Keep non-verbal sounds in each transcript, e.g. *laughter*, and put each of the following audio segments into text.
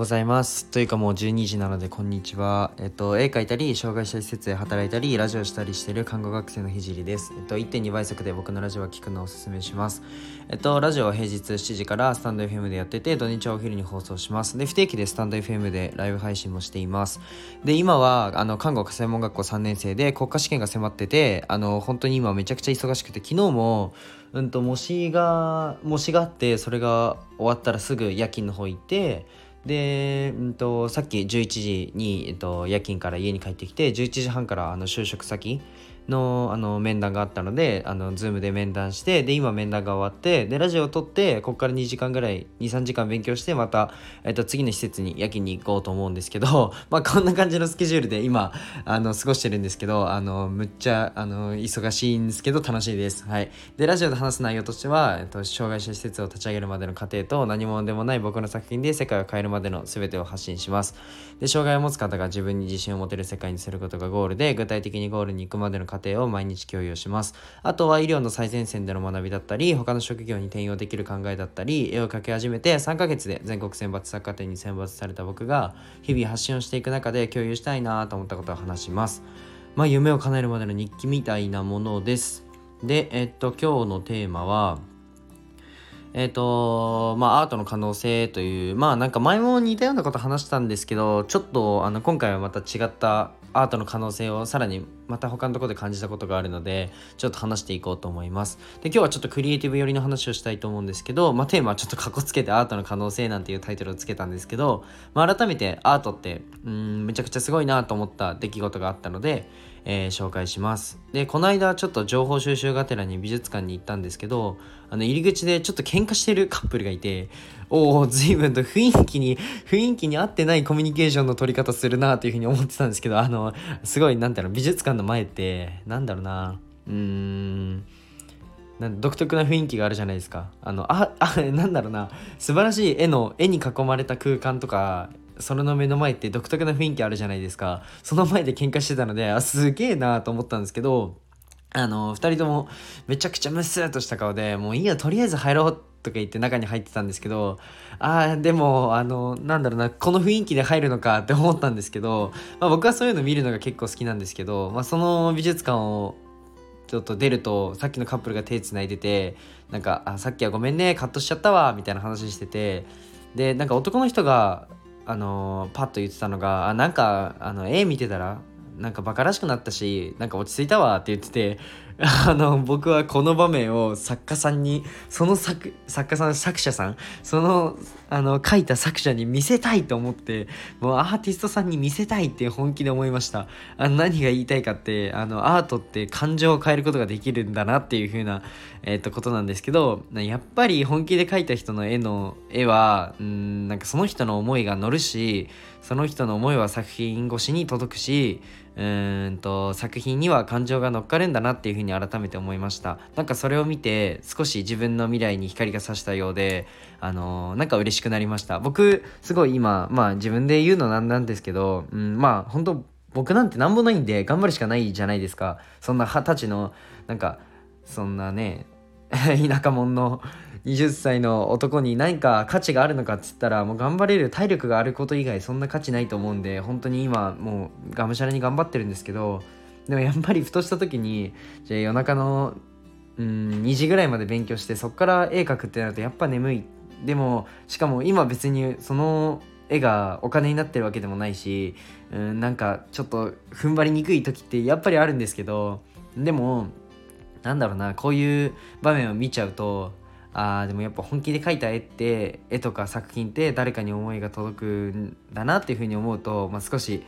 ございます。というかもう12時なのでこんにちは。えっと、絵描いたり、障害者施設で働いたり、ラジオしたりしてる看護学生のひじりです。えっと、1.2倍速で僕のラジオを聞くのをおすすめします。えっと、ラジオは平日7時からスタンド FM でやってて、土日はお昼に放送します。で、不定期でスタンド FM でライブ配信もしています。で、今は、あの、看護科専門学校3年生で国家試験が迫ってて、あの、本当に今めちゃくちゃ忙しくて、昨日も、うんと、模試が、模試があって、それが終わったらすぐ夜勤の方行って、で、うんと、さっき11時に、えっと、夜勤から家に帰ってきて11時半からあの就職先のあの面談があったのであの Zoom で面談してで今面談が終わってでラジオを撮ってここから2時間ぐらい23時間勉強してまた、えっと、次の施設に夜勤に行こうと思うんですけど *laughs* まあこんな感じのスケジュールで今あの過ごしてるんですけどあのむっちゃあの忙しいんですけど楽しいです。はい、でラジオで話す内容としては、えっと、障害者施設を立ち上げるまでの過程と何者でもない僕の作品で世界を変えるまでの全てを発信します。で障害を持つ方が自分に自信を持てる世界にすることがゴールで具体的にゴールに行くまでの過程を毎日共有します。あとは医療の最前線での学びだったり、他の職業に転用できる考えだったり、絵を描き始めて3ヶ月で全国選抜作家展に選抜された僕が、日々発信をしていく中で共有したいなと思ったことを話します。まあ、夢を叶えるまでの日記みたいなものです。で、えっと、今日のテーマは、えっ、と、まあ、アートの可能性という、まあ、なんか前も似たようなこと話したんですけど、ちょっと、あの、今回はまた違ったアートの可能性をさらにまた他のとこで感じたことがあるのでちょっと話していこうと思います。で今日はちょっとクリエイティブ寄りの話をしたいと思うんですけど、まあ、テーマはちょっとかっこつけてアートの可能性なんていうタイトルをつけたんですけど、まあ、改めてアートってうんめちゃくちゃすごいなと思った出来事があったので、えー、紹介します。でこの間ちょっと情報収集がてらに美術館に行ったんですけどあの入り口でちょっと喧嘩してるカップルがいておお随分と雰囲気に雰囲気に合ってないコミュニケーションの取り方するなというふうに思ってたんですけどあのすごいなんだろう美術館の前ってなんだろうな。*laughs* うーん。独特な雰囲気があるじゃないですか。あのあ *laughs* あなんだろうな。素晴らしい絵の絵に囲まれた空間とかそれの目の前って独特な雰囲気あるじゃないですか。その前で喧嘩してたのであすげえなと思ったんですけどあの2人ともめちゃくちゃムスッとした顔でもういいやとりあえず入ろうってとか言って中に入ってたんですけどああでもあのなんだろうなこの雰囲気で入るのかって思ったんですけど、まあ、僕はそういうの見るのが結構好きなんですけど、まあ、その美術館をちょっと出るとさっきのカップルが手つないでてなんかあさっきはごめんねカットしちゃったわみたいな話しててでなんか男の人があのパッと言ってたのがあなんかあの絵見てたらなんかバカらしくなったしなんか落ち着いたわって言ってて *laughs* あの僕はこの場面を作家さんにその作作家さん作者さんそのあの書いた作者に見せたいと思ってもうアーティストさんに見せたいって本気で思いました。あ何が言いたいかってあのアートって感情を変えることができるんだなっていう風な、えー、とことなんですけどやっぱり本気で描いた人の絵の絵はうんなんかその人の思いが乗るしその人の思いは作品越しに届くしうんと作品には感情が乗っかるんだなっていうふうに改めて思いました。なんかそれを見て少し自分の未来に光が差したようであのー、なんか嬉しくなりました。僕すごい今まあ自分で言うのなんなんですけど、うん、まあ本当僕なんてなんもないんで頑張るしかないじゃないですか。そんな二十歳のなんかそんなね *laughs* 田舎者の20歳の男に何か価値があるのかっつったらもう頑張れる体力があること以外そんな価値ないと思うんで本当に今もうがむしゃらに頑張ってるんですけどでもやっぱりふとした時に *laughs* じゃあ夜中のうん2時ぐらいまで勉強してそっから絵描くってなるとやっぱ眠い。でもしかも今別にその絵がお金になってるわけでもないしうんなんかちょっと踏ん張りにくい時ってやっぱりあるんですけどでもなんだろうなこういう場面を見ちゃうとあでもやっぱ本気で描いた絵って絵とか作品って誰かに思いが届くんだなっていうふうに思うと、まあ、少し、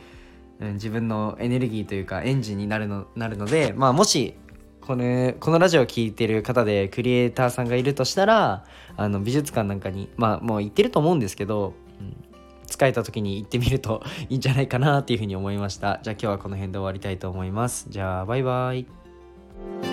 うん、自分のエネルギーというかエンジンになるのなるので、まあ、もしこのこのラジオを聴いてる方でクリエイターさんがいるとしたらあの美術館なんかにまあもう行ってると思うんですけど、うん、疲れた時に行ってみると *laughs* いいんじゃないかなっていうふうに思いました。じゃあ今日はこの辺で終わりたいと思います。じゃあバイバイ。